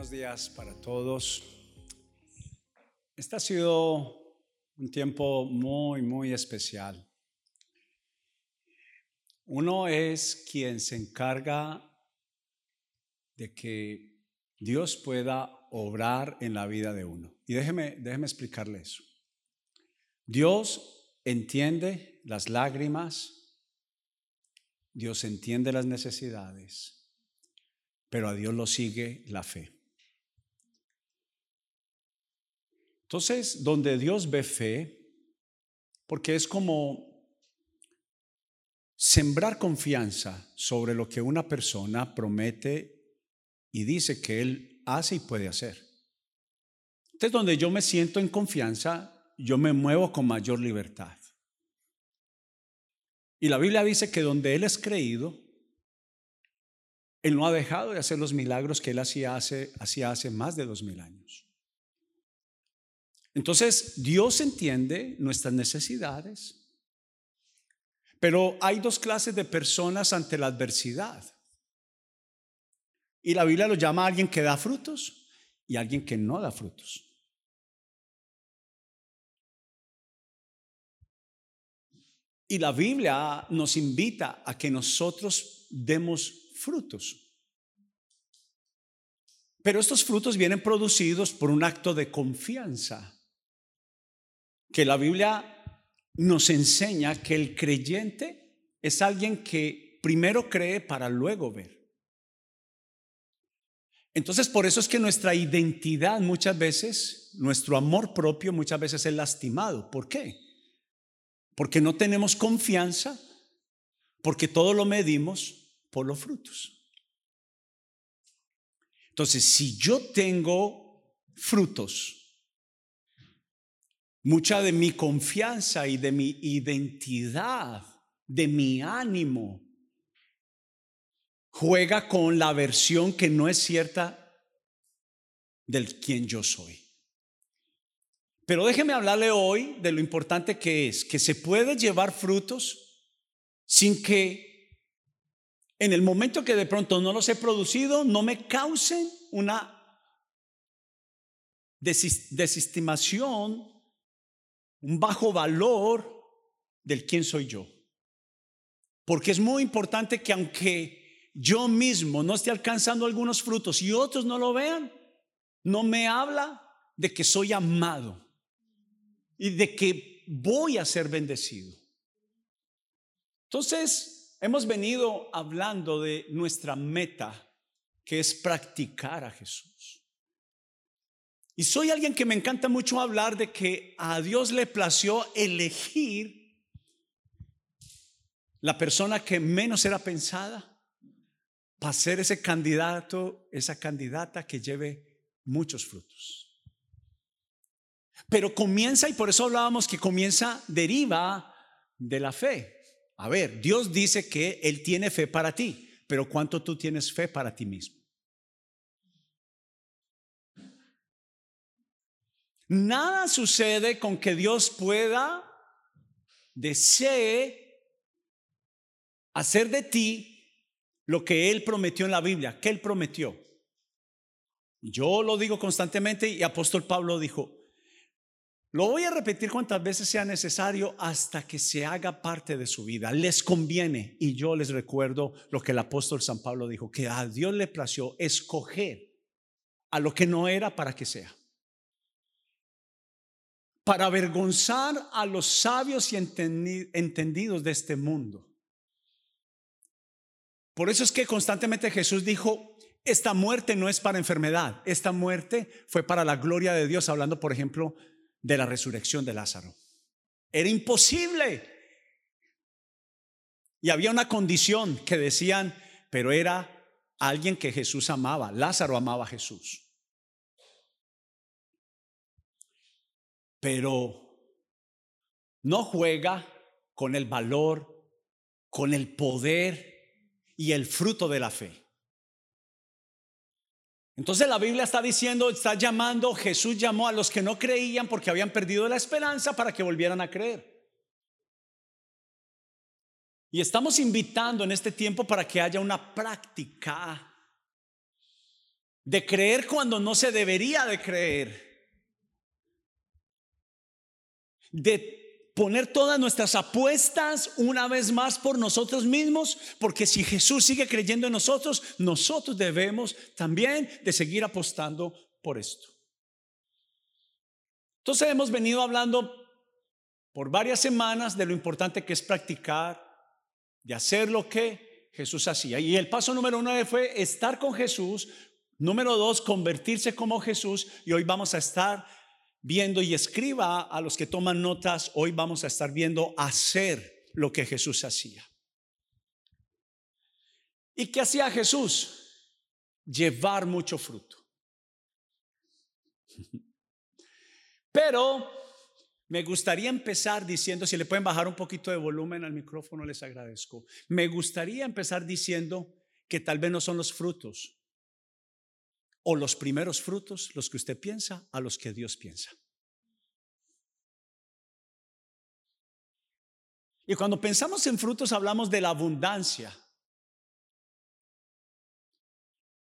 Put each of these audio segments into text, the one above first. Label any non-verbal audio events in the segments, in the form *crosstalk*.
buenos días para todos. Este ha sido un tiempo muy, muy especial. Uno es quien se encarga de que Dios pueda obrar en la vida de uno. Y déjeme, déjeme explicarle eso. Dios entiende las lágrimas, Dios entiende las necesidades pero a Dios lo sigue la fe. Entonces, donde Dios ve fe, porque es como sembrar confianza sobre lo que una persona promete y dice que él hace y puede hacer. Entonces, donde yo me siento en confianza, yo me muevo con mayor libertad. Y la Biblia dice que donde Él es creído, él no ha dejado de hacer los milagros que Él hacía hace, hacía hace más de dos mil años. Entonces, Dios entiende nuestras necesidades, pero hay dos clases de personas ante la adversidad. Y la Biblia lo llama a alguien que da frutos y a alguien que no da frutos. Y la Biblia nos invita a que nosotros demos frutos. Pero estos frutos vienen producidos por un acto de confianza, que la Biblia nos enseña que el creyente es alguien que primero cree para luego ver. Entonces, por eso es que nuestra identidad muchas veces, nuestro amor propio muchas veces es lastimado. ¿Por qué? Porque no tenemos confianza, porque todo lo medimos por los frutos. Entonces, si yo tengo frutos, mucha de mi confianza y de mi identidad, de mi ánimo, juega con la versión que no es cierta del quien yo soy. Pero déjeme hablarle hoy de lo importante que es, que se puede llevar frutos sin que en el momento que de pronto no los he producido, no me causen una desestimación, un bajo valor del quién soy yo. Porque es muy importante que aunque yo mismo no esté alcanzando algunos frutos y otros no lo vean, no me habla de que soy amado y de que voy a ser bendecido. Entonces, Hemos venido hablando de nuestra meta, que es practicar a Jesús. Y soy alguien que me encanta mucho hablar de que a Dios le plació elegir la persona que menos era pensada para ser ese candidato, esa candidata que lleve muchos frutos. Pero comienza, y por eso hablábamos que comienza, deriva de la fe. A ver, Dios dice que Él tiene fe para ti, pero ¿cuánto tú tienes fe para ti mismo? Nada sucede con que Dios pueda, desee hacer de ti lo que Él prometió en la Biblia. ¿Qué Él prometió? Yo lo digo constantemente y apóstol Pablo dijo, lo voy a repetir cuantas veces sea necesario hasta que se haga parte de su vida. Les conviene. Y yo les recuerdo lo que el apóstol San Pablo dijo, que a Dios le plació escoger a lo que no era para que sea. Para avergonzar a los sabios y entendidos de este mundo. Por eso es que constantemente Jesús dijo, esta muerte no es para enfermedad, esta muerte fue para la gloria de Dios, hablando por ejemplo de la resurrección de Lázaro. Era imposible. Y había una condición que decían, pero era alguien que Jesús amaba. Lázaro amaba a Jesús. Pero no juega con el valor, con el poder y el fruto de la fe. Entonces la Biblia está diciendo, está llamando, Jesús llamó a los que no creían porque habían perdido la esperanza para que volvieran a creer. Y estamos invitando en este tiempo para que haya una práctica de creer cuando no se debería de creer, de poner todas nuestras apuestas una vez más por nosotros mismos, porque si Jesús sigue creyendo en nosotros, nosotros debemos también de seguir apostando por esto. Entonces hemos venido hablando por varias semanas de lo importante que es practicar, de hacer lo que Jesús hacía. Y el paso número nueve fue estar con Jesús. Número dos, convertirse como Jesús. Y hoy vamos a estar viendo y escriba a los que toman notas, hoy vamos a estar viendo hacer lo que Jesús hacía. ¿Y qué hacía Jesús? Llevar mucho fruto. *laughs* Pero me gustaría empezar diciendo, si le pueden bajar un poquito de volumen al micrófono, les agradezco. Me gustaría empezar diciendo que tal vez no son los frutos o los primeros frutos los que usted piensa a los que Dios piensa. Y cuando pensamos en frutos hablamos de la abundancia.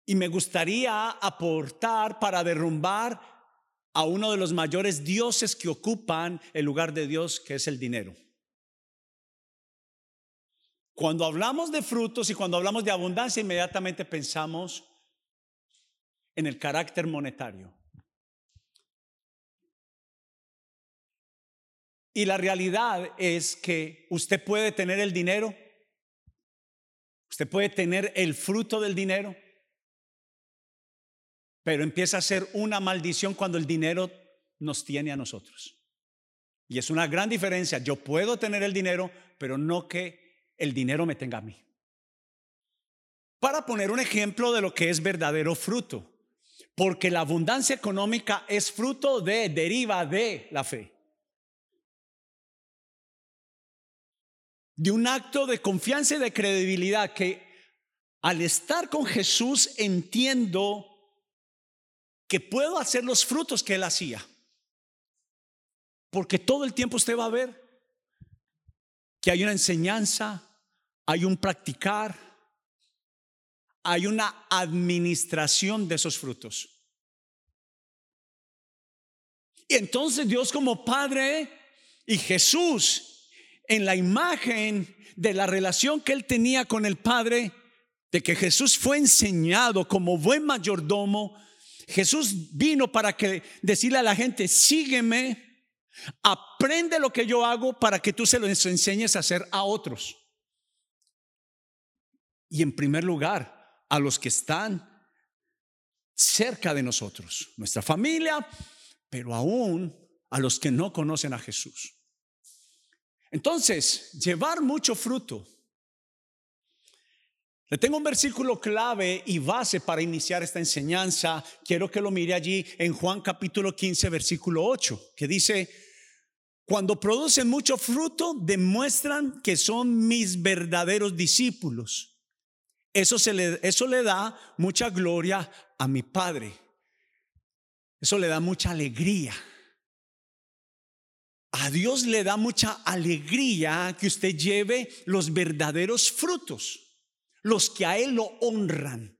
Y me gustaría aportar para derrumbar a uno de los mayores dioses que ocupan el lugar de Dios, que es el dinero. Cuando hablamos de frutos y cuando hablamos de abundancia, inmediatamente pensamos en el carácter monetario. Y la realidad es que usted puede tener el dinero, usted puede tener el fruto del dinero, pero empieza a ser una maldición cuando el dinero nos tiene a nosotros. Y es una gran diferencia. Yo puedo tener el dinero, pero no que el dinero me tenga a mí. Para poner un ejemplo de lo que es verdadero fruto, porque la abundancia económica es fruto de, deriva de la fe. De un acto de confianza y de credibilidad que al estar con Jesús entiendo que puedo hacer los frutos que él hacía. Porque todo el tiempo usted va a ver que hay una enseñanza, hay un practicar, hay una administración de esos frutos. Y entonces Dios como Padre y Jesús en la imagen de la relación que él tenía con el Padre, de que Jesús fue enseñado como buen mayordomo, Jesús vino para que decirle a la gente, sígueme, aprende lo que yo hago para que tú se lo enseñes a hacer a otros. Y en primer lugar, a los que están cerca de nosotros, nuestra familia, pero aún a los que no conocen a Jesús. Entonces, llevar mucho fruto le tengo un versículo clave y base para iniciar esta enseñanza. Quiero que lo mire allí en Juan capítulo 15, versículo 8, que dice, cuando producen mucho fruto, demuestran que son mis verdaderos discípulos. Eso, se le, eso le da mucha gloria a mi Padre. Eso le da mucha alegría. A Dios le da mucha alegría que usted lleve los verdaderos frutos los que a Él lo honran.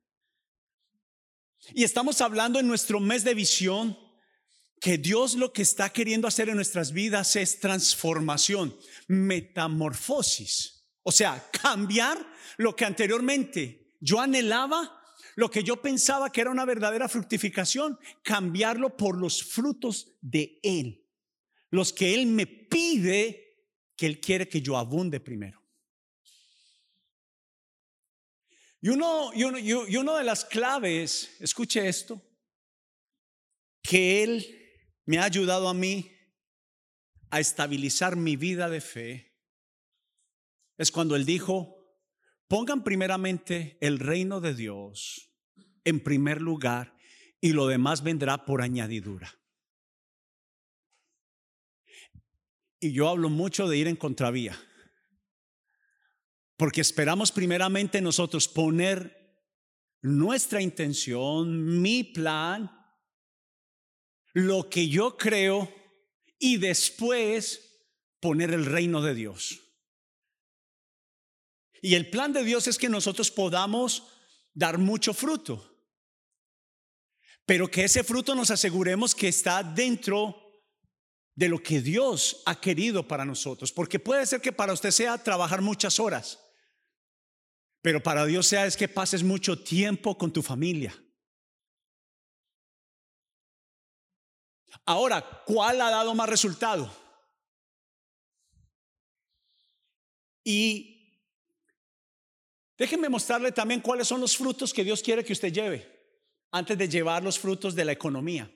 Y estamos hablando en nuestro mes de visión que Dios lo que está queriendo hacer en nuestras vidas es transformación, metamorfosis. O sea, cambiar lo que anteriormente yo anhelaba, lo que yo pensaba que era una verdadera fructificación, cambiarlo por los frutos de Él, los que Él me pide que Él quiere que yo abunde primero. Y uno, y, uno, de las claves, escuche esto, que Él me ha ayudado a mí a estabilizar mi vida de fe, es cuando Él dijo, pongan primeramente el reino de Dios en primer lugar y lo demás vendrá por añadidura. Y yo hablo mucho de ir en contravía. Porque esperamos primeramente nosotros poner nuestra intención, mi plan, lo que yo creo y después poner el reino de Dios. Y el plan de Dios es que nosotros podamos dar mucho fruto. Pero que ese fruto nos aseguremos que está dentro de lo que Dios ha querido para nosotros. Porque puede ser que para usted sea trabajar muchas horas, pero para Dios sea es que pases mucho tiempo con tu familia. Ahora, ¿cuál ha dado más resultado? Y déjenme mostrarle también cuáles son los frutos que Dios quiere que usted lleve antes de llevar los frutos de la economía.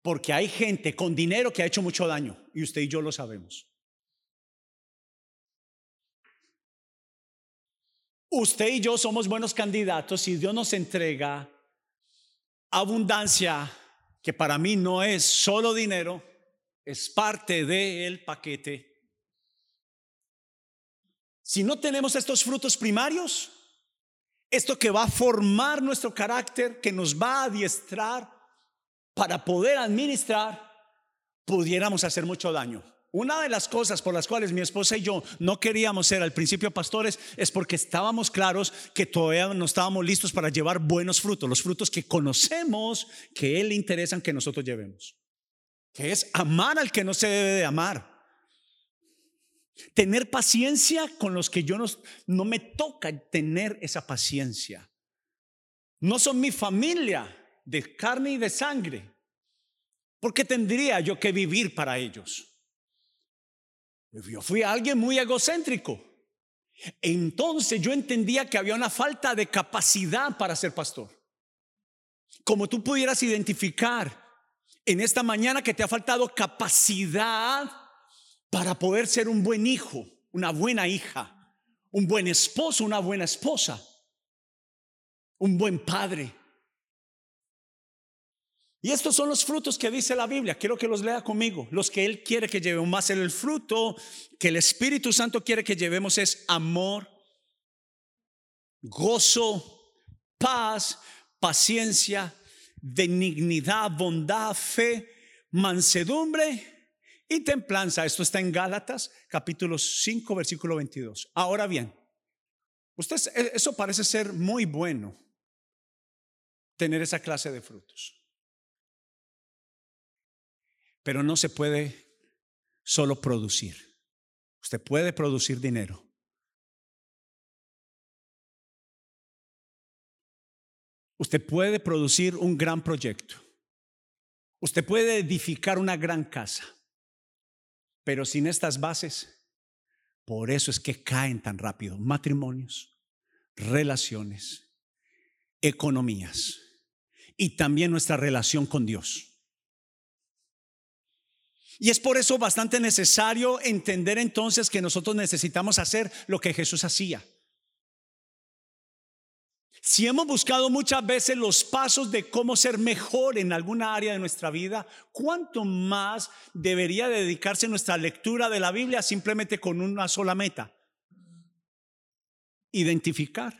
Porque hay gente con dinero que ha hecho mucho daño y usted y yo lo sabemos. Usted y yo somos buenos candidatos y Dios nos entrega abundancia que para mí no es solo dinero, es parte del paquete. Si no tenemos estos frutos primarios, esto que va a formar nuestro carácter, que nos va a adiestrar para poder administrar, pudiéramos hacer mucho daño. Una de las cosas por las cuales mi esposa y yo no queríamos ser al principio pastores es porque estábamos claros que todavía no estábamos listos para llevar buenos frutos, los frutos que conocemos que Él le interesan que nosotros llevemos, que es amar al que no se debe de amar, Tener paciencia con los que yo no, no me toca tener esa paciencia. No son mi familia de carne y de sangre. ¿Por qué tendría yo que vivir para ellos? Yo fui alguien muy egocéntrico. Entonces yo entendía que había una falta de capacidad para ser pastor. Como tú pudieras identificar en esta mañana que te ha faltado capacidad para poder ser un buen hijo, una buena hija, un buen esposo, una buena esposa, un buen padre. Y estos son los frutos que dice la Biblia. Quiero que los lea conmigo. Los que Él quiere que llevemos. Más el fruto que el Espíritu Santo quiere que llevemos es amor, gozo, paz, paciencia, benignidad, bondad, fe, mansedumbre y templanza. Esto está en Gálatas capítulo 5 versículo 22. Ahora bien, usted, e, eso parece ser muy bueno, tener esa clase de frutos. Pero no se puede solo producir. Usted puede producir dinero. Usted puede producir un gran proyecto. Usted puede edificar una gran casa. Pero sin estas bases, por eso es que caen tan rápido matrimonios, relaciones, economías y también nuestra relación con Dios. Y es por eso bastante necesario entender entonces que nosotros necesitamos hacer lo que Jesús hacía. Si hemos buscado muchas veces los pasos de cómo ser mejor en alguna área de nuestra vida, ¿cuánto más debería dedicarse nuestra lectura de la Biblia simplemente con una sola meta? Identificar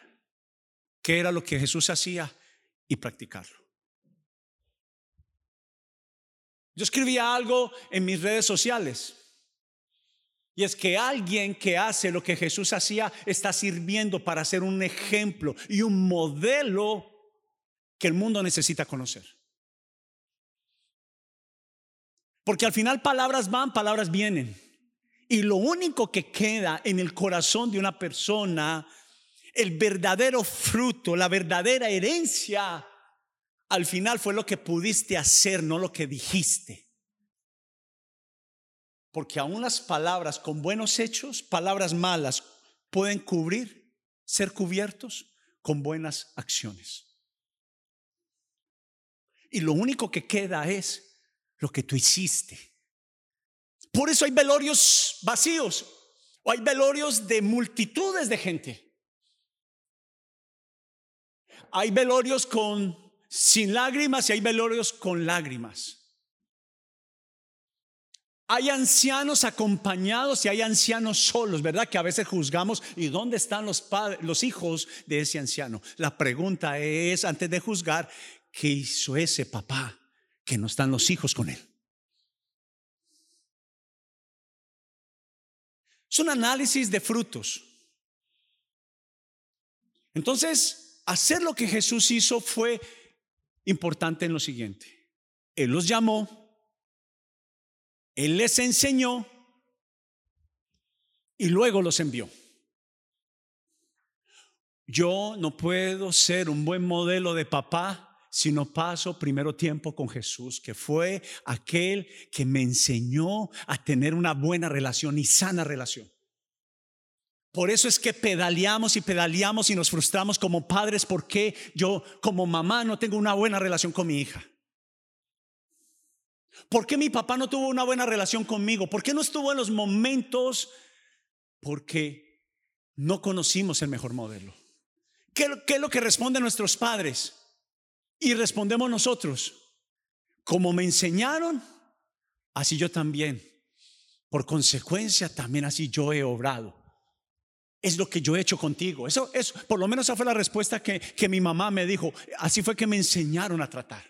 qué era lo que Jesús hacía y practicarlo. Yo escribía algo en mis redes sociales y es que alguien que hace lo que Jesús hacía está sirviendo para ser un ejemplo y un modelo que el mundo necesita conocer. Porque al final palabras van, palabras vienen. Y lo único que queda en el corazón de una persona, el verdadero fruto, la verdadera herencia, al final fue lo que pudiste hacer, no lo que dijiste. Porque aún las palabras con buenos hechos, palabras malas, pueden cubrir, ser cubiertos con buenas acciones. Y lo único que queda es lo que tú hiciste. Por eso hay velorios vacíos o hay velorios de multitudes de gente. Hay velorios con sin lágrimas y hay velorios con lágrimas. Hay ancianos acompañados y hay ancianos solos, ¿verdad? Que a veces juzgamos, ¿y dónde están los, padres, los hijos de ese anciano? La pregunta es, antes de juzgar, ¿qué hizo ese papá que no están los hijos con él? Es un análisis de frutos. Entonces, hacer lo que Jesús hizo fue importante en lo siguiente. Él los llamó, Él les enseñó y luego los envió. Yo no puedo ser un buen modelo de papá si no paso primero tiempo con Jesús, que fue aquel que me enseñó a tener una buena relación y sana relación. Por eso es que pedaleamos y pedaleamos y nos frustramos como padres porque yo como mamá no tengo una buena relación con mi hija. ¿Por qué mi papá no tuvo una buena relación conmigo? ¿Por qué no estuvo en los momentos? Porque no conocimos el mejor modelo. ¿Qué, es lo que responden nuestros padres? Y respondemos nosotros, como me enseñaron, así yo también. Por consecuencia, también así yo he obrado. Es lo que yo he hecho contigo. Eso, es por lo menos esa fue la respuesta que, que mi mamá me dijo. Así fue que me enseñaron a tratar.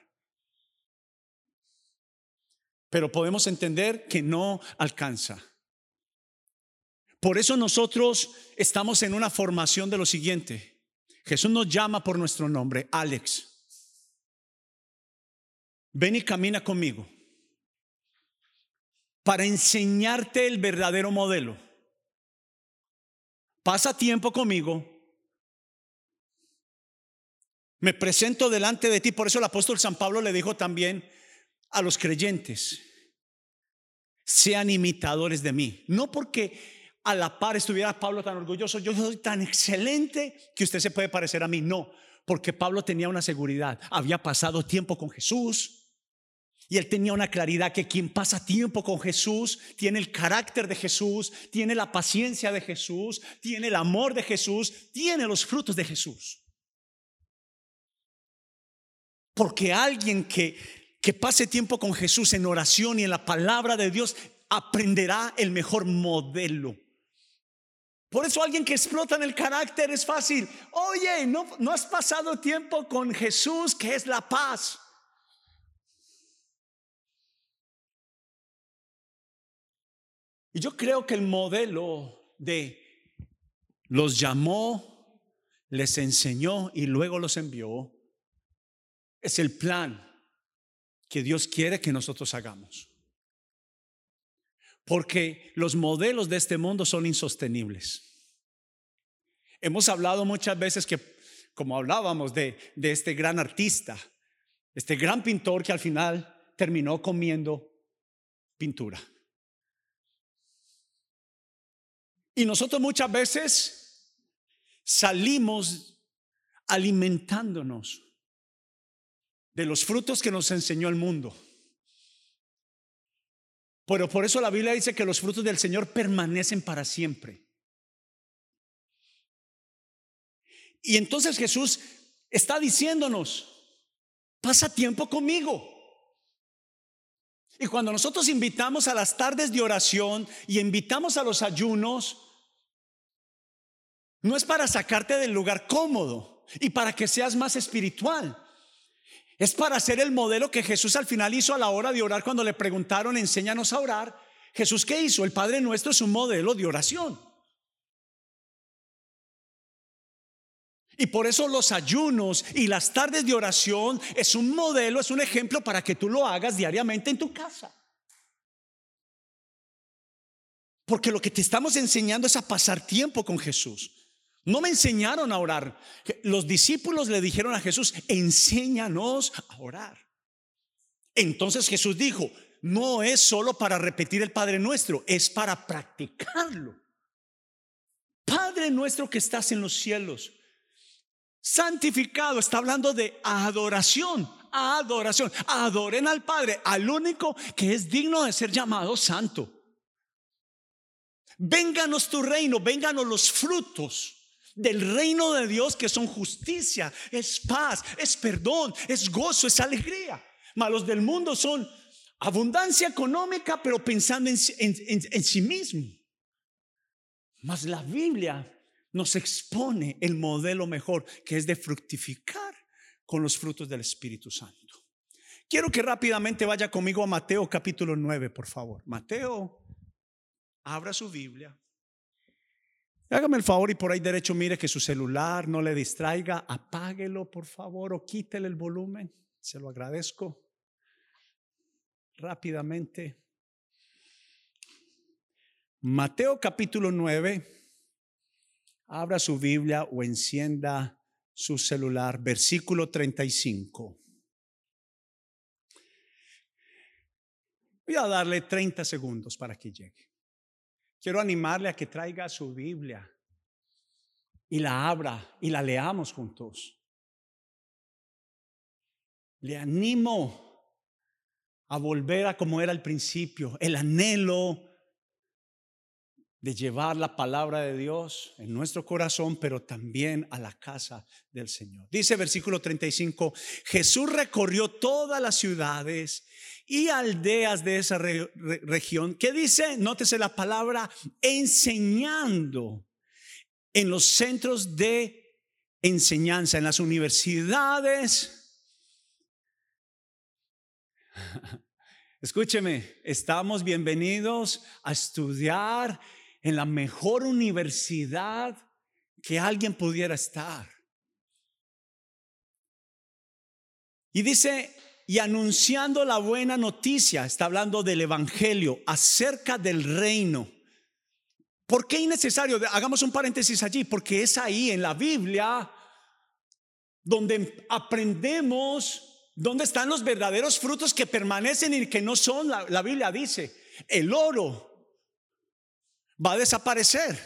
Pero podemos entender que no alcanza. Por eso nosotros estamos en una formación de lo siguiente. Jesús nos llama por nuestro nombre, Alex. Ven y camina conmigo para enseñarte el verdadero modelo. Pasa tiempo conmigo. Me presento delante de ti. Por eso el apóstol San Pablo le dijo también a los creyentes, sean imitadores de mí. No porque a la par estuviera Pablo tan orgulloso, yo soy tan excelente que usted se puede parecer a mí. No, porque Pablo tenía una seguridad. Había pasado tiempo con Jesús y él tenía una claridad que quien pasa tiempo con Jesús tiene el carácter de Jesús, tiene la paciencia de Jesús, tiene el amor de Jesús, tiene los frutos de Jesús. Porque alguien que, que pase tiempo con Jesús en oración y en la palabra de Dios aprenderá el mejor modelo. Por eso alguien que explota en el carácter es fácil. Oye, no, no has pasado tiempo con Jesús, que es la paz. Y yo creo que el modelo de los llamó, les enseñó y luego los envió es el plan que Dios quiere que nosotros hagamos. Porque los modelos de este mundo son insostenibles. Hemos hablado muchas veces que, como hablábamos de, de este gran artista, este gran pintor que al final terminó comiendo pintura. Y nosotros muchas veces salimos alimentándonos de los frutos que nos enseñó el mundo. Pero por eso la Biblia dice que los frutos del Señor permanecen para siempre. Y entonces Jesús está diciéndonos, pasa tiempo conmigo. Y cuando nosotros invitamos a las tardes de oración y invitamos a los ayunos, no es para sacarte del lugar cómodo y para que seas más espiritual. Es para ser el modelo que Jesús al final hizo a la hora de orar cuando le preguntaron, enséñanos a orar. Jesús, ¿qué hizo? El Padre nuestro es un modelo de oración. Y por eso los ayunos y las tardes de oración es un modelo, es un ejemplo para que tú lo hagas diariamente en tu casa. Porque lo que te estamos enseñando es a pasar tiempo con Jesús. No me enseñaron a orar. Los discípulos le dijeron a Jesús, enséñanos a orar. Entonces Jesús dijo, no es solo para repetir el Padre nuestro, es para practicarlo. Padre nuestro que estás en los cielos Santificado está hablando de adoración, adoración. Adoren al Padre, al único que es digno de ser llamado santo. Vénganos tu reino, vénganos los frutos del reino de Dios que son justicia, es paz, es perdón, es gozo, es alegría. Malos del mundo son abundancia económica, pero pensando en, sí mismo. Mas la Biblia nos expone el modelo mejor, que es de fructificar con los frutos del Espíritu Santo. Quiero que rápidamente vaya conmigo a Mateo capítulo 9, por favor. Mateo, abra su Biblia. Hágame el favor y por ahí derecho mire que su celular no le distraiga. Apáguelo, por favor, o quítele el volumen. Se lo agradezco rápidamente. Mateo capítulo 9. Abra su Biblia o encienda su celular. Versículo 35. Voy a darle 30 segundos para que llegue. Quiero animarle a que traiga su Biblia y la abra y la leamos juntos. Le animo a volver a como era al principio, el anhelo de llevar la palabra de Dios en nuestro corazón, pero también a la casa del Señor. Dice versículo 35, Jesús recorrió todas las ciudades y aldeas de esa región. ¿Qué dice? Nótese la palabra enseñando en los centros de enseñanza, en las universidades. *laughs* Escúcheme, estamos bienvenidos a estudiar en la mejor universidad que alguien pudiera estar. Y dice, y anunciando la buena noticia, está hablando del Evangelio acerca del reino. ¿Por qué innecesario? Hagamos un paréntesis allí, porque es ahí en la Biblia donde aprendemos dónde están los verdaderos frutos que permanecen y que no son, la, la Biblia dice, el oro, va a desaparecer.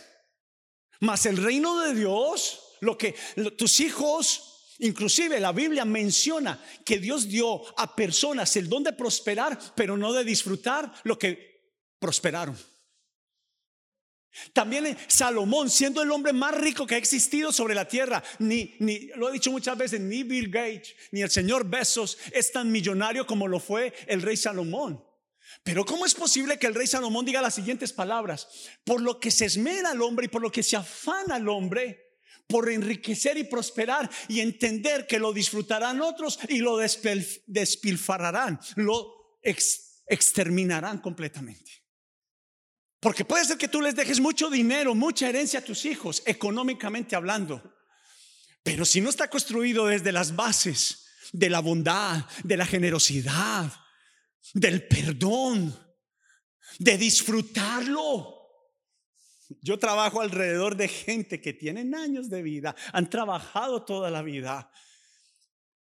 Mas el reino de Dios, lo que tus hijos, inclusive la Biblia menciona que Dios dio a personas el don de prosperar, pero no de disfrutar lo que prosperaron. También Salomón, siendo el hombre más rico que ha existido sobre la tierra, ni, ni lo he dicho muchas veces, ni Bill Gates, ni el señor Besos es tan millonario como lo fue el rey Salomón. Pero ¿cómo es posible que el rey Salomón diga las siguientes palabras? Por lo que se esmera al hombre y por lo que se afana al hombre, por enriquecer y prosperar y entender que lo disfrutarán otros y lo despilfarrarán, lo exterminarán completamente. Porque puede ser que tú les dejes mucho dinero, mucha herencia a tus hijos, económicamente hablando. Pero si no está construido desde las bases de la bondad, de la generosidad, del perdón, de disfrutarlo. Yo trabajo alrededor de gente que tienen años de vida, han trabajado toda la vida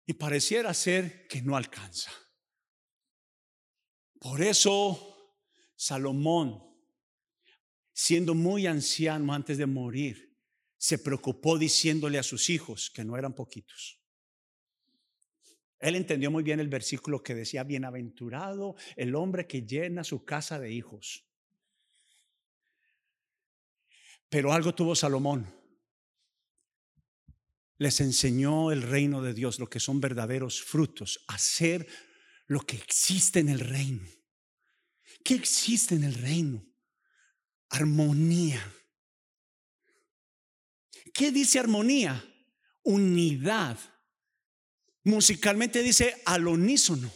y pareciera ser que no alcanza. Por eso Salomón, siendo muy anciano antes de morir, se preocupó diciéndole a sus hijos que no eran poquitos. Él entendió muy bien el versículo que decía, bienaventurado el hombre que llena su casa de hijos. Pero algo tuvo Salomón. Les enseñó el reino de Dios, lo que son verdaderos frutos, hacer lo que existe en el reino. ¿Qué existe en el reino? Armonía. ¿Qué dice armonía? Unidad musicalmente dice al unísono.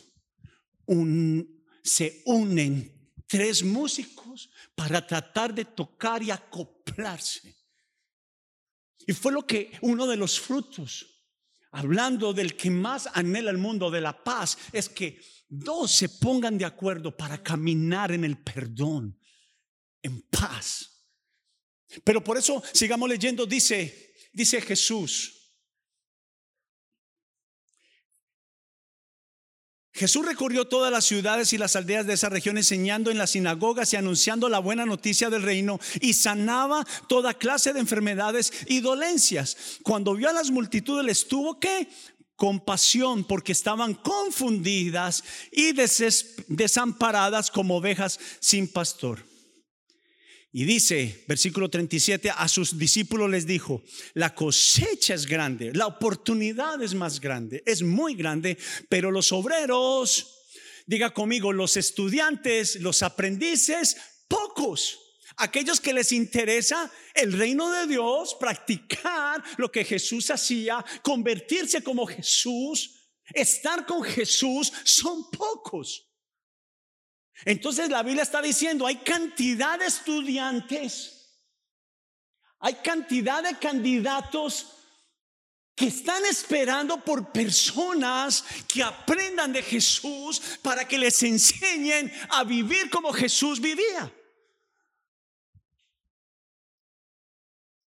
se unen tres músicos para tratar de tocar y acoplarse. Y fue lo que uno de los frutos, hablando del que más anhela el mundo, de la paz, es que dos se pongan de acuerdo para caminar en el perdón, en paz. Pero por eso sigamos leyendo, dice, dice Jesús, Jesús recorrió todas las ciudades y las aldeas de esa región enseñando en las sinagogas y anunciando la buena noticia del reino y sanaba toda clase de enfermedades y dolencias. Cuando vio a las multitudes les tuvo que compasión porque estaban confundidas y desamparadas como ovejas sin pastor. Y dice, versículo 37, a sus discípulos les dijo, la cosecha es grande, la oportunidad es más grande, es muy grande, pero los obreros, diga conmigo, los estudiantes, los aprendices, pocos. Aquellos que les interesa el reino de Dios, practicar lo que Jesús hacía, convertirse como Jesús, estar con Jesús, son pocos. Entonces la Biblia está diciendo, hay cantidad de estudiantes, hay cantidad de candidatos que están esperando por personas que aprendan de Jesús para que les enseñen a vivir como Jesús vivía.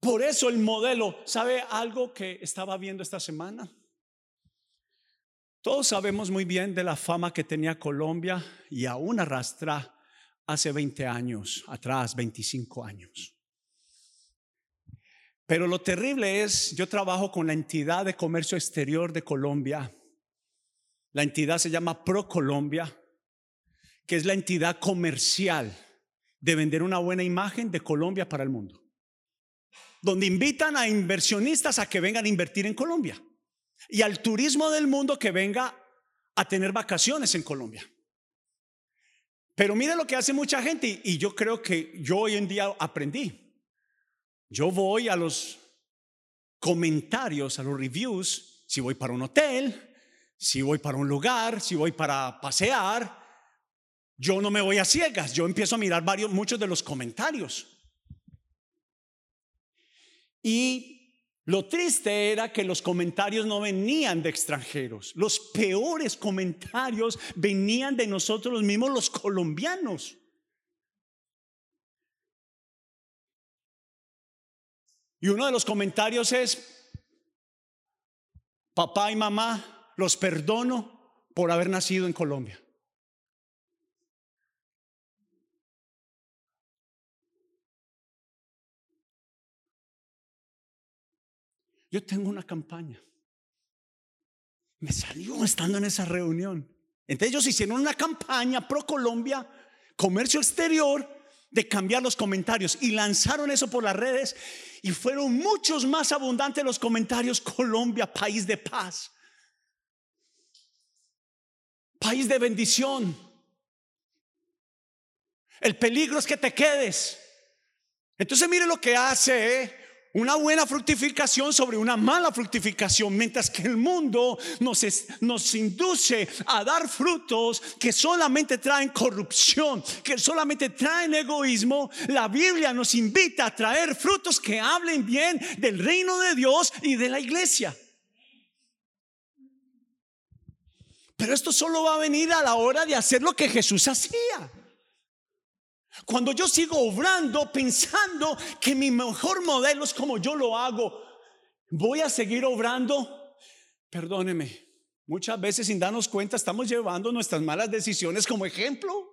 Por eso el modelo, ¿sabe algo que estaba viendo esta semana? Todos sabemos muy bien de la fama que tenía Colombia y aún arrastra hace 20 años atrás, 25 años. Pero lo terrible es, yo trabajo con la entidad de comercio exterior de Colombia. La entidad se llama ProColombia, que es la entidad comercial de vender una buena imagen de Colombia para el mundo. Donde invitan a inversionistas a que vengan a invertir en Colombia y al turismo del mundo que venga a tener vacaciones en Colombia. Pero mire lo que hace mucha gente y yo creo que yo hoy en día aprendí. Yo voy a los comentarios, a los reviews, si voy para un hotel, si voy para un lugar, si voy para pasear, yo no me voy a ciegas, yo empiezo a mirar varios, muchos de los comentarios. Y lo triste era que los comentarios no venían de extranjeros, los peores comentarios venían de nosotros mismos, los colombianos. Y uno de los comentarios es, papá y mamá, los perdono por haber nacido en Colombia. Yo tengo una campaña. Me salió estando en esa reunión. Entonces ellos hicieron una campaña pro Colombia, comercio exterior, de cambiar los comentarios y lanzaron eso por las redes y fueron muchos más abundantes los comentarios Colombia, país de paz, país de bendición. El peligro es que te quedes. Entonces mire lo que hace ¿eh? Una buena fructificación sobre una mala fructificación, mientras que el mundo nos, nos induce a dar frutos que solamente traen corrupción, que solamente traen egoísmo. La Biblia nos invita a traer frutos que hablen bien del reino de Dios y de la iglesia. Pero esto solo va a venir a la hora de hacer lo que Jesús hacía. Cuando yo sigo obrando pensando que mi mejor modelo es como yo lo hago, voy a seguir obrando. Perdóneme, muchas veces sin darnos cuenta estamos llevando nuestras malas decisiones como ejemplo.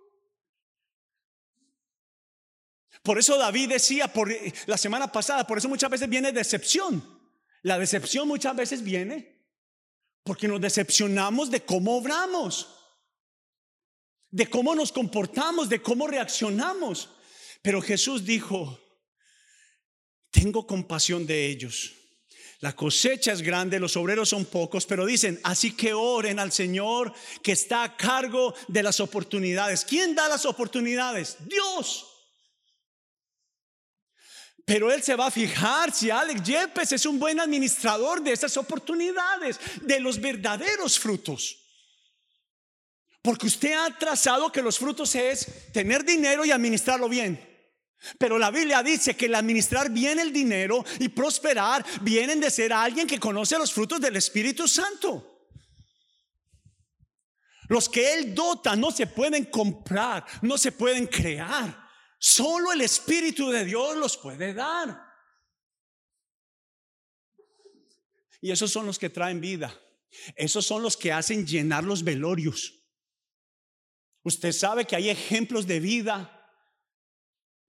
Por eso David decía por la semana pasada, por eso muchas veces viene decepción. La decepción muchas veces viene porque nos decepcionamos de cómo obramos de cómo nos comportamos, de cómo reaccionamos. Pero Jesús dijo, tengo compasión de ellos. La cosecha es grande, los obreros son pocos, pero dicen, así que oren al Señor que está a cargo de las oportunidades. ¿Quién da las oportunidades? Dios. Pero Él se va a fijar si Alex Yepes es un buen administrador de esas oportunidades, de los verdaderos frutos. Porque usted ha trazado que los frutos es tener dinero y administrarlo bien. Pero la Biblia dice que el administrar bien el dinero y prosperar vienen de ser alguien que conoce los frutos del Espíritu Santo. Los que Él dota no se pueden comprar, no se pueden crear. Solo el Espíritu de Dios los puede dar. Y esos son los que traen vida. Esos son los que hacen llenar los velorios. Usted sabe que hay ejemplos de vida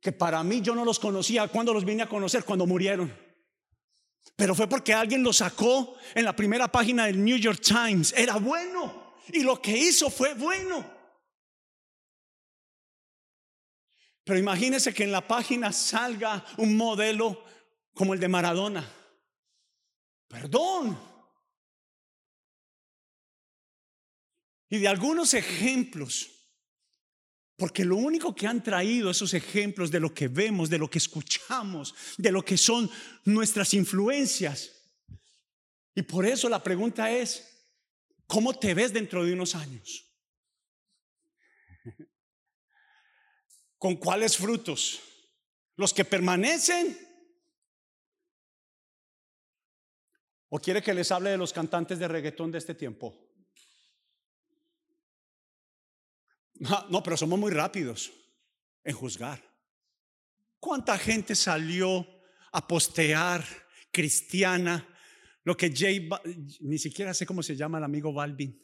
que para mí yo no los conocía cuando los vine a conocer, cuando murieron. Pero fue porque alguien los sacó en la primera página del New York Times. Era bueno. Y lo que hizo fue bueno. Pero imagínese que en la página salga un modelo como el de Maradona. Perdón. Y de algunos ejemplos porque lo único que han traído esos ejemplos de lo que vemos, de lo que escuchamos, de lo que son nuestras influencias. Y por eso la pregunta es, ¿cómo te ves dentro de unos años? *laughs* ¿Con cuáles frutos? ¿Los que permanecen? ¿O quiere que les hable de los cantantes de reggaetón de este tiempo? No, pero somos muy rápidos en juzgar. ¿Cuánta gente salió a postear cristiana? Lo que Jay, ni siquiera sé cómo se llama el amigo Balvin,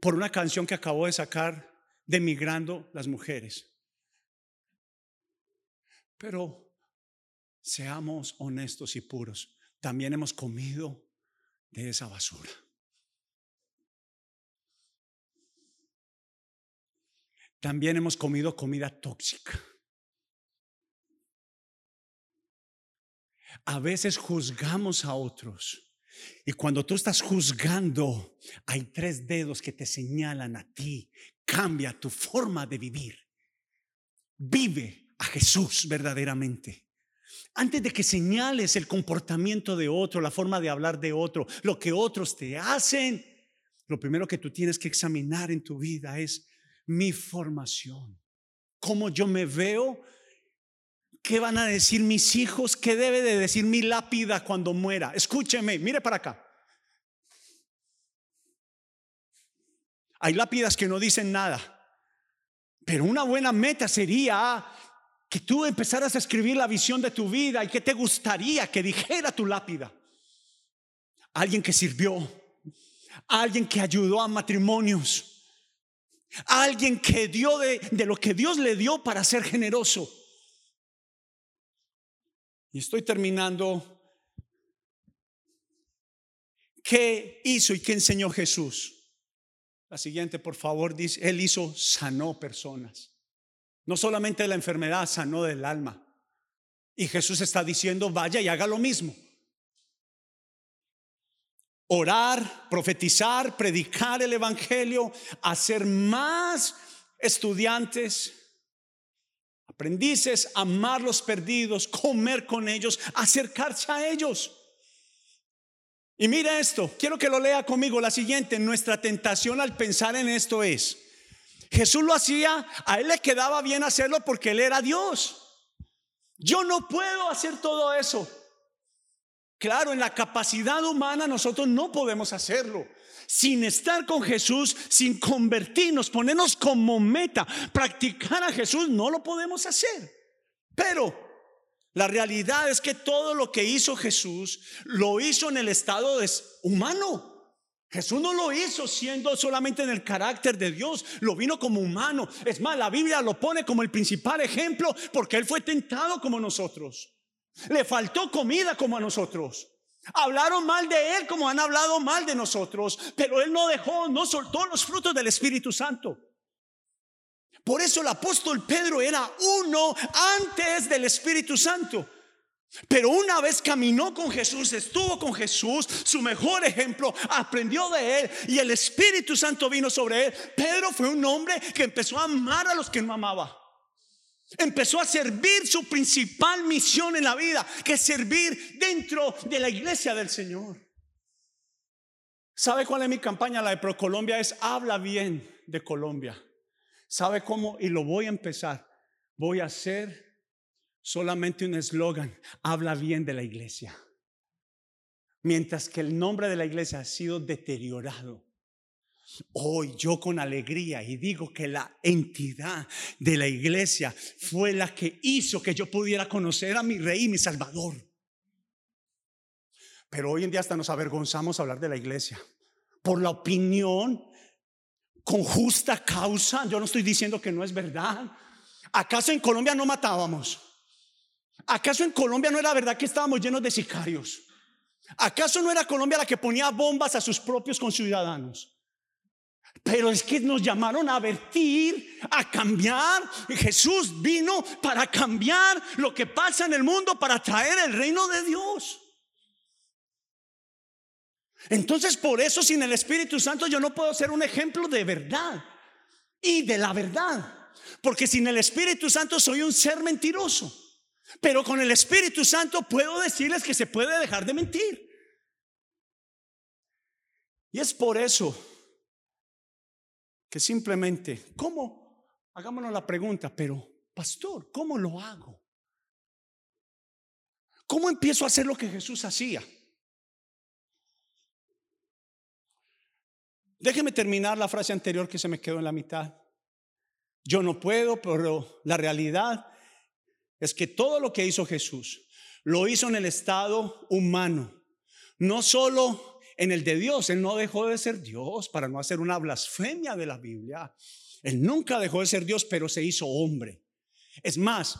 por una canción que acabó de sacar de migrando las mujeres. Pero seamos honestos y puros, también hemos comido de esa basura. También hemos comido comida tóxica. A veces juzgamos a otros. Y cuando tú estás juzgando, hay tres dedos que te señalan a ti. Cambia tu forma de vivir. Vive a Jesús verdaderamente. Antes de que señales el comportamiento de otro, la forma de hablar de otro, lo que otros te hacen, lo primero que tú tienes que examinar en tu vida es mi formación. Cómo yo me veo, qué van a decir mis hijos, qué debe de decir mi lápida cuando muera. Escúcheme, mire para acá. Hay lápidas que no dicen nada, pero una buena meta sería que tú empezaras a escribir la visión de tu vida y que te gustaría que dijera tu lápida. Alguien que sirvió, alguien que ayudó a matrimonios, Alguien que dio de, lo que Dios le dio para ser generoso. Y estoy terminando. ¿Qué hizo y qué enseñó Jesús? La siguiente, por favor, dice, Él hizo, sanó personas. No solamente de la enfermedad, sanó del alma. Y Jesús está diciendo, vaya y haga lo mismo orar, profetizar, predicar el Evangelio, hacer más estudiantes, aprendices, amar los perdidos, comer con ellos, acercarse a ellos. Y mira esto, quiero que lo lea conmigo. La siguiente, nuestra tentación al pensar en esto es, Jesús lo hacía, a él le quedaba bien hacerlo porque él era Dios. Yo no puedo hacer todo eso. Claro, en la capacidad humana nosotros no podemos hacerlo. Sin estar con Jesús, sin convertirnos, ponernos como meta, practicar a Jesús, no lo podemos hacer. Pero la realidad es que todo lo que hizo Jesús lo hizo en el estado humano. Jesús no lo hizo siendo solamente en el carácter de Dios, lo vino como humano. Es más, la Biblia lo pone como el principal ejemplo porque Él fue tentado como nosotros. Le faltó comida como a nosotros. Hablaron mal de Él como han hablado mal de nosotros, pero Él no dejó, no soltó los frutos del Espíritu Santo. Por eso el apóstol Pedro era uno antes del Espíritu Santo. Pero una vez caminó con Jesús, estuvo con Jesús, su mejor ejemplo, aprendió de él y el Espíritu Santo vino sobre él. Pedro fue un hombre que empezó a amar a los que no amaba. Empezó a servir su principal misión en la vida, que es servir dentro de la iglesia del Señor. ¿Sabe cuál es mi campaña? La de ProColombia es habla bien de Colombia. ¿Sabe cómo? Y lo voy a empezar. Voy a hacer solamente un eslogan, habla bien de la iglesia. Mientras que el nombre de la iglesia ha sido deteriorado Hoy yo con alegría y digo que la entidad de la iglesia fue la que hizo que yo pudiera conocer a mi rey, mi salvador. Pero hoy en día hasta nos avergonzamos hablar de la iglesia por la opinión con justa causa. Yo no estoy diciendo que no es verdad. ¿Acaso en Colombia no matábamos? ¿Acaso en Colombia no era verdad que estábamos llenos de sicarios? ¿Acaso no era Colombia la que ponía bombas a sus propios conciudadanos? Pero es que nos llamaron a vertir, a cambiar. Jesús vino para cambiar lo que pasa en el mundo, para traer el reino de Dios. Entonces, por eso sin el Espíritu Santo yo no puedo ser un ejemplo de verdad y de la verdad. Porque sin el Espíritu Santo soy un ser mentiroso. Pero con el Espíritu Santo puedo decirles que se puede dejar de mentir. Y es por eso que simplemente, ¿cómo? Hagámonos la pregunta, pero pastor, ¿cómo lo hago? ¿Cómo empiezo a hacer lo que Jesús hacía? Déjeme terminar la frase anterior que se me quedó en la mitad. Yo no puedo, pero la realidad es que todo lo que hizo Jesús lo hizo en el estado humano, no solo en el de Dios. Él no dejó de ser Dios para no hacer una blasfemia de la Biblia. Él nunca dejó de ser Dios, pero se hizo hombre. Es más,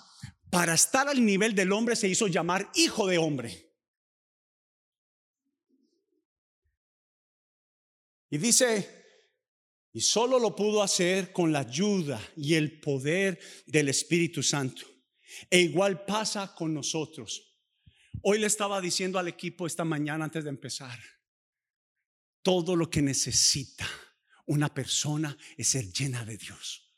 para estar al nivel del hombre se hizo llamar hijo de hombre. Y dice, y solo lo pudo hacer con la ayuda y el poder del Espíritu Santo. E igual pasa con nosotros. Hoy le estaba diciendo al equipo esta mañana antes de empezar, todo lo que necesita una persona es ser llena de Dios.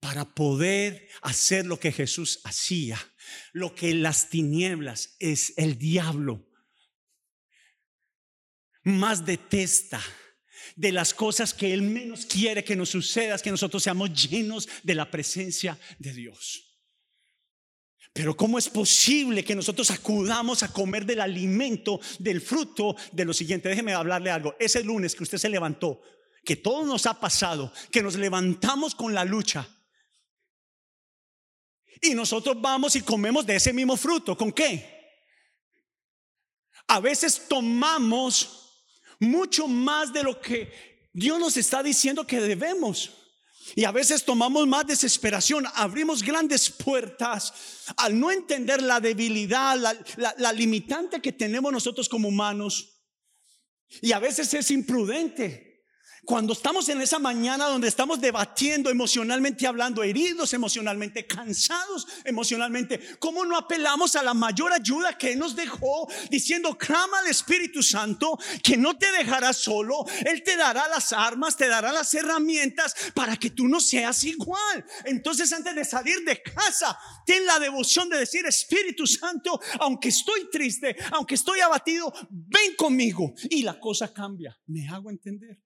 Para poder hacer lo que Jesús hacía, lo que las tinieblas es el diablo más detesta de las cosas que Él menos quiere que nos suceda, es que nosotros seamos llenos de la presencia de Dios. Pero ¿cómo es posible que nosotros acudamos a comer del alimento, del fruto de lo siguiente? Déjeme hablarle algo. Ese lunes que usted se levantó, que todo nos ha pasado, que nos levantamos con la lucha. Y nosotros vamos y comemos de ese mismo fruto. ¿Con qué? A veces tomamos mucho más de lo que Dios nos está diciendo que debemos. Y a veces tomamos más desesperación, abrimos grandes puertas al no entender la debilidad, la, limitante que tenemos nosotros como humanos. Y a veces es imprudente. Cuando estamos en esa mañana donde estamos debatiendo emocionalmente hablando, heridos emocionalmente, cansados emocionalmente, ¿cómo no apelamos a la mayor ayuda que nos dejó diciendo, clama al Espíritu Santo que no te dejará solo, Él te dará las armas, te dará las herramientas para que tú no seas igual? Entonces antes de salir de casa, ten la devoción de decir, Espíritu Santo, aunque estoy triste, aunque estoy abatido, ven conmigo y la cosa cambia. ¿Me hago entender?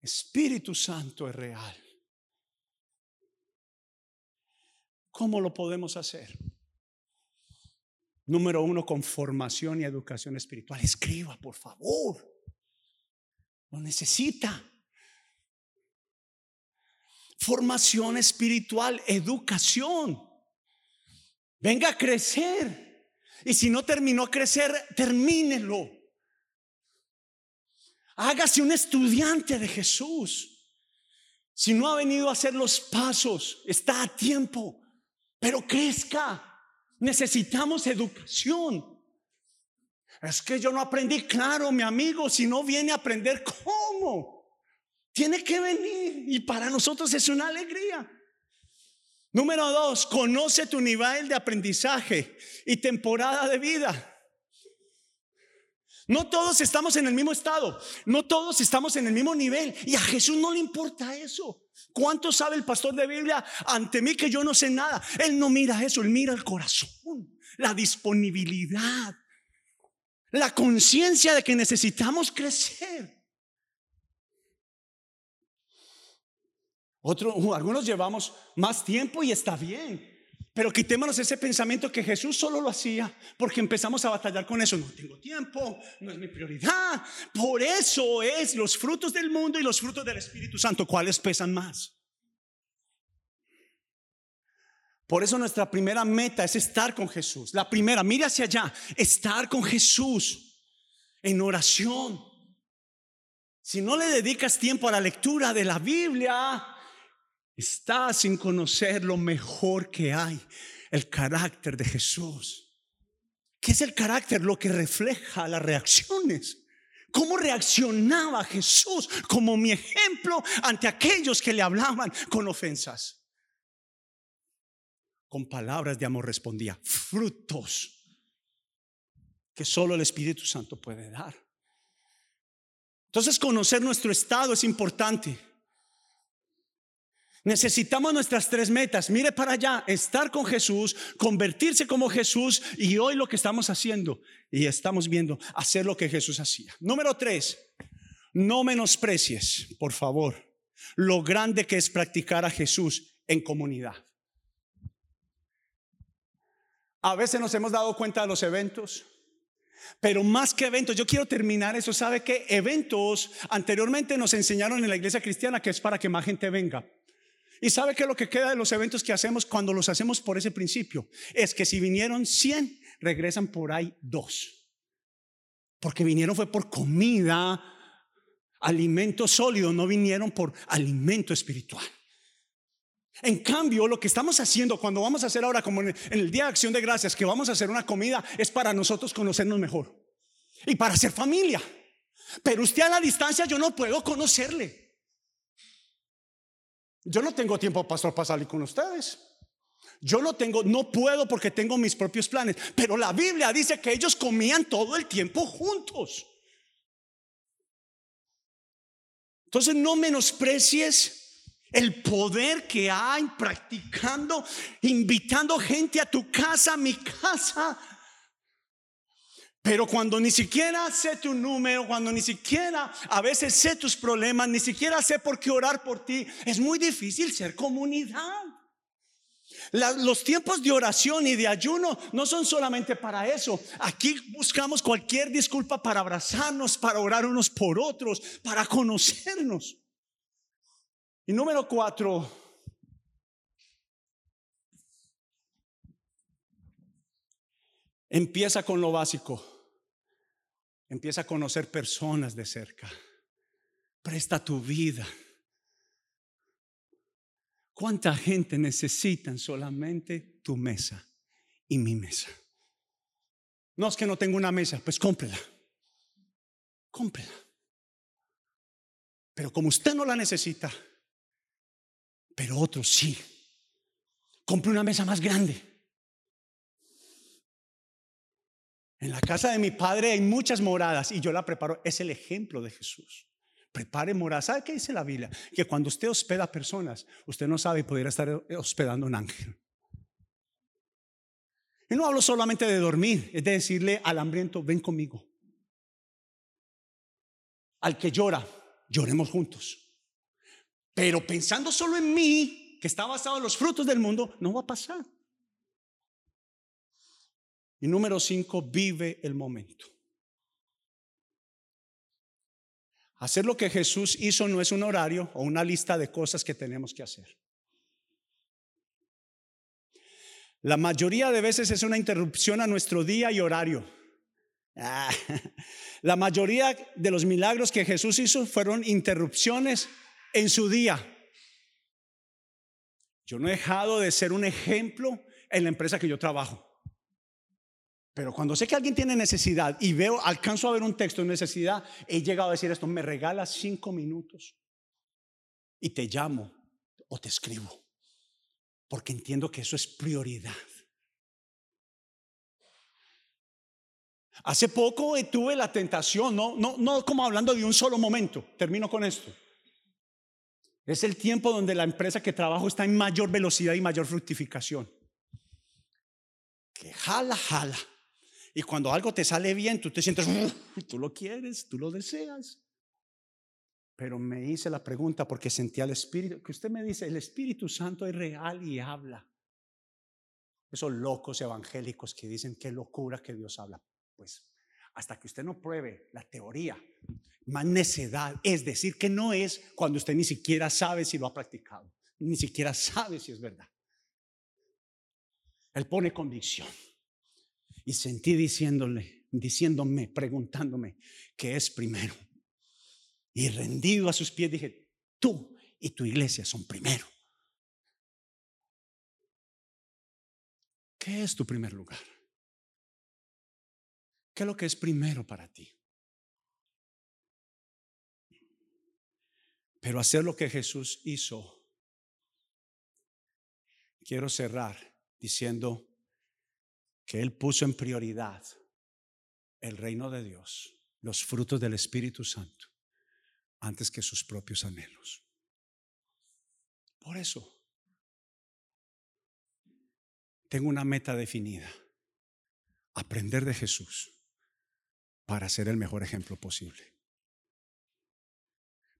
Espíritu Santo es real. ¿Cómo lo podemos hacer? Número uno, con formación y educación espiritual. Escriba, por favor. Lo necesita. Formación espiritual, educación. Venga a crecer. Y si no terminó a crecer, termínelo. Hágase un estudiante de Jesús. Si no ha venido a hacer los pasos, está a tiempo, pero crezca. Necesitamos educación. Es que yo no aprendí claro, mi amigo, si no viene a aprender cómo. Tiene que venir y para nosotros es una alegría. Número dos, conoce tu nivel de aprendizaje y temporada de vida. No todos estamos en el mismo estado, no todos estamos en el mismo nivel y a Jesús no le importa eso. ¿Cuánto sabe el pastor de Biblia ante mí que yo no sé nada? Él no mira eso, él mira el corazón, la disponibilidad, la conciencia de que necesitamos crecer. Otro, algunos llevamos más tiempo y está bien. Pero quitémonos ese pensamiento que Jesús solo lo hacía porque empezamos a batallar con eso. No tengo tiempo, no es mi prioridad. Por eso es los frutos del mundo y los frutos del Espíritu Santo. ¿Cuáles pesan más? Por eso nuestra primera meta es estar con Jesús. La primera, mire hacia allá, estar con Jesús en oración. Si no le dedicas tiempo a la lectura de la Biblia, Estás sin conocer lo mejor que hay, el carácter de Jesús. ¿Qué es el carácter? Lo que refleja las reacciones. ¿Cómo reaccionaba Jesús como mi ejemplo ante aquellos que le hablaban con ofensas? Con palabras de amor respondía, frutos que solo el Espíritu Santo puede dar. Entonces conocer nuestro estado es importante. Necesitamos nuestras tres metas. Mire para allá, estar con Jesús, convertirse como Jesús y hoy lo que estamos haciendo y estamos viendo, hacer lo que Jesús hacía. Número tres, no menosprecies, por favor, lo grande que es practicar a Jesús en comunidad. A veces nos hemos dado cuenta de los eventos, pero más que eventos, yo quiero terminar eso. ¿Sabe que Eventos anteriormente nos enseñaron en la iglesia cristiana que es para que más gente venga. ¿Y sabe que lo que queda de los eventos que hacemos cuando los hacemos por ese principio? Es que si vinieron 100, regresan por ahí dos. Porque vinieron fue por comida, alimento sólido, no vinieron por alimento espiritual. En cambio, lo que estamos haciendo cuando vamos a hacer ahora, como en el Día de Acción de Gracias, que vamos a hacer una comida, es para nosotros conocernos mejor y para ser familia. Pero usted a la distancia yo no puedo conocerle. Yo no tengo tiempo, pastor, para salir con ustedes. Yo no tengo, no puedo porque tengo mis propios planes. Pero la Biblia dice que ellos comían todo el tiempo juntos. Entonces no menosprecies el poder que hay practicando, invitando gente a tu casa, a mi casa. Pero cuando ni siquiera sé tu número, cuando ni siquiera a veces sé tus problemas, ni siquiera sé por qué orar por ti, es muy difícil ser comunidad. los tiempos de oración y de ayuno no son solamente para eso. Aquí buscamos cualquier disculpa para abrazarnos, para orar unos por otros, para conocernos. Y número cuatro, empieza con lo básico. Empieza a conocer personas de cerca. Presta tu vida. ¿Cuánta gente necesita solamente tu mesa y mi mesa? No es que no tengo una mesa, pues cómprela. Cómprela. Pero como usted no la necesita, pero otros sí. Compre una mesa más grande. En la casa de mi padre hay muchas moradas y yo la preparo. Es el ejemplo de Jesús. Prepare moradas. ¿Sabe qué dice la Biblia? Que cuando usted hospeda personas, usted no sabe y pudiera estar hospedando un ángel. Y no hablo solamente de dormir, es de decirle al hambriento, ven conmigo. Al que llora, lloremos juntos. Pero pensando solo en mí, que está basado en los frutos del mundo, no va a pasar. Y número cinco, vive el momento. Hacer lo que Jesús hizo no es un horario o una lista de cosas que tenemos que hacer. La mayoría de veces es una interrupción a nuestro día y horario. Ah, *laughs* la mayoría de los milagros que Jesús hizo fueron interrupciones en su día. Yo no he dejado de ser un ejemplo en la empresa que yo trabajo. Pero cuando sé que alguien tiene necesidad y veo, alcanzo a ver un texto de necesidad, he llegado a decir esto, me regalas cinco minutos y te llamo o te escribo, porque entiendo que eso es prioridad. Hace poco tuve la tentación, no, no, no como hablando de un solo momento, termino con esto. Es el tiempo donde la empresa que trabajo está en mayor velocidad y mayor fructificación. Que jala, jala. Y cuando algo te sale bien, tú te sientes, tú lo quieres, tú lo deseas. Pero me hice la pregunta porque sentía el Espíritu, que usted me dice, el Espíritu Santo es real y habla. Esos locos evangélicos que dicen qué locura que Dios habla. Pues hasta que usted no pruebe la teoría, más necedad, es decir, que no es cuando usted ni siquiera sabe si lo ha practicado, ni siquiera sabe si es verdad. Él pone convicción. Y sentí diciéndole, diciéndome, preguntándome, ¿qué es primero? Y rendido a sus pies dije, tú y tu iglesia son primero. ¿Qué es tu primer lugar? ¿Qué es lo que es primero para ti? Pero hacer lo que Jesús hizo, quiero cerrar diciendo, que Él puso en prioridad el reino de Dios, los frutos del Espíritu Santo, antes que sus propios anhelos. Por eso, tengo una meta definida, aprender de Jesús para ser el mejor ejemplo posible.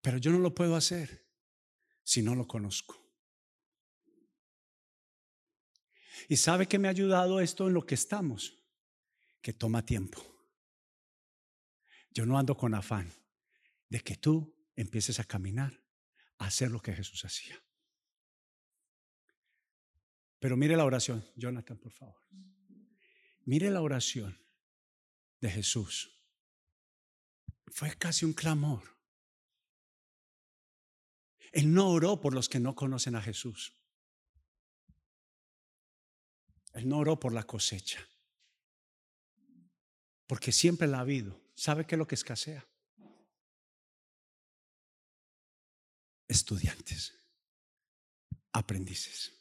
Pero yo no lo puedo hacer si no lo conozco. ¿Y sabe que me ha ayudado esto en lo que estamos? Que toma tiempo. Yo no ando con afán de que tú empieces a caminar, a hacer lo que Jesús hacía. Pero mire la oración, Jonathan, por favor. Mire la oración de Jesús. Fue casi un clamor. Él no oró por los que no conocen a Jesús. Él no oró por la cosecha. Porque siempre la ha habido. ¿Sabe qué es lo que escasea? Estudiantes, aprendices.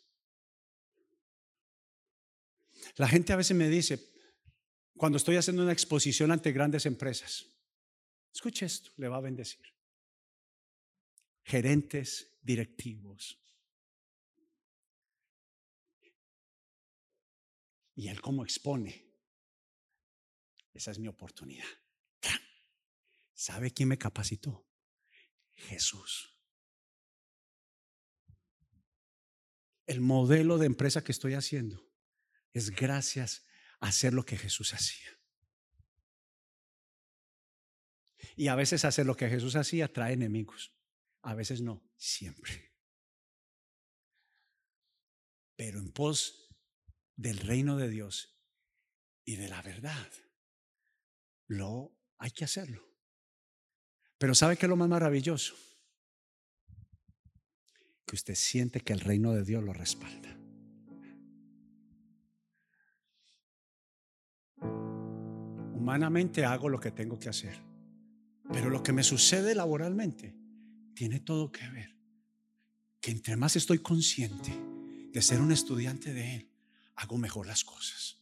La gente a veces me dice, cuando estoy haciendo una exposición ante grandes empresas, escuche esto, le va a bendecir. Gerentes, directivos. Y él como expone, esa es mi oportunidad. ¿Sabe quién me capacitó? Jesús. El modelo de empresa que estoy haciendo es gracias a hacer lo que Jesús hacía. Y a veces hacer lo que Jesús hacía trae enemigos. A veces no, siempre. Pero en pos del reino de Dios y de la verdad, lo hay que hacerlo. Pero ¿sabe qué es lo más maravilloso? Que usted siente que el reino de Dios lo respalda. Humanamente hago lo que tengo que hacer, pero lo que me sucede laboralmente tiene todo que ver. Que entre más estoy consciente de ser un estudiante de Él, hago mejor las cosas.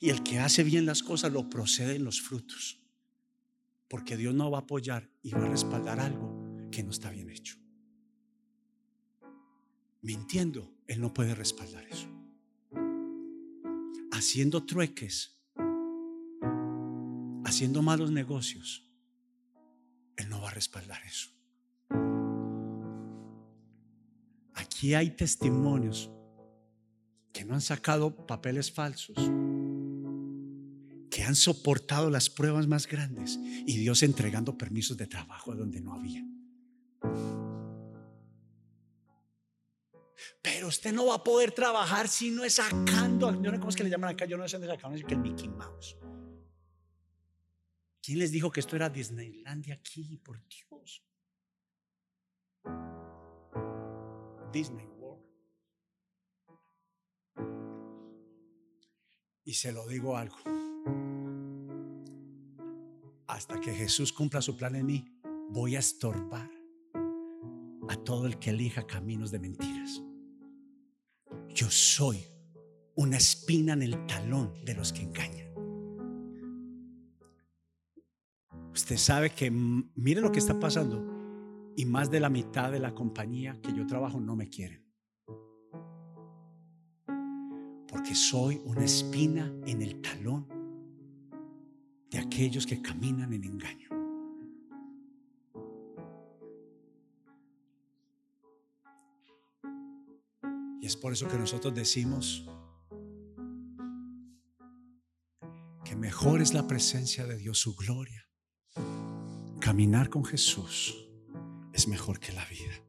Y el que hace bien las cosas lo procede en los frutos. Porque Dios no va a apoyar y va a respaldar algo que no está bien hecho. Mintiendo, Él no puede respaldar eso. Haciendo trueques, haciendo malos negocios, Él no va a respaldar eso. Aquí hay testimonios que no han sacado papeles falsos, que han soportado las pruebas más grandes y Dios entregando permisos de trabajo donde no había. Pero usted no va a poder trabajar si no es sacando, yo no sé cómo es que le llaman acá, yo no sé dónde sacaron, es que el Mickey Mouse. ¿Quién les dijo que esto era Disneylandia aquí? Por Dios. Disney Y se lo digo algo. Hasta que Jesús cumpla su plan en mí, voy a estorbar a todo el que elija caminos de mentiras. Yo soy una espina en el talón de los que engañan. Usted sabe que mire lo que está pasando y más de la mitad de la compañía que yo trabajo no me quieren. Porque soy una espina en el talón de aquellos que caminan en engaño. Y es por eso que nosotros decimos que mejor es la presencia de Dios, su gloria Caminar con Jesús es mejor que la vida.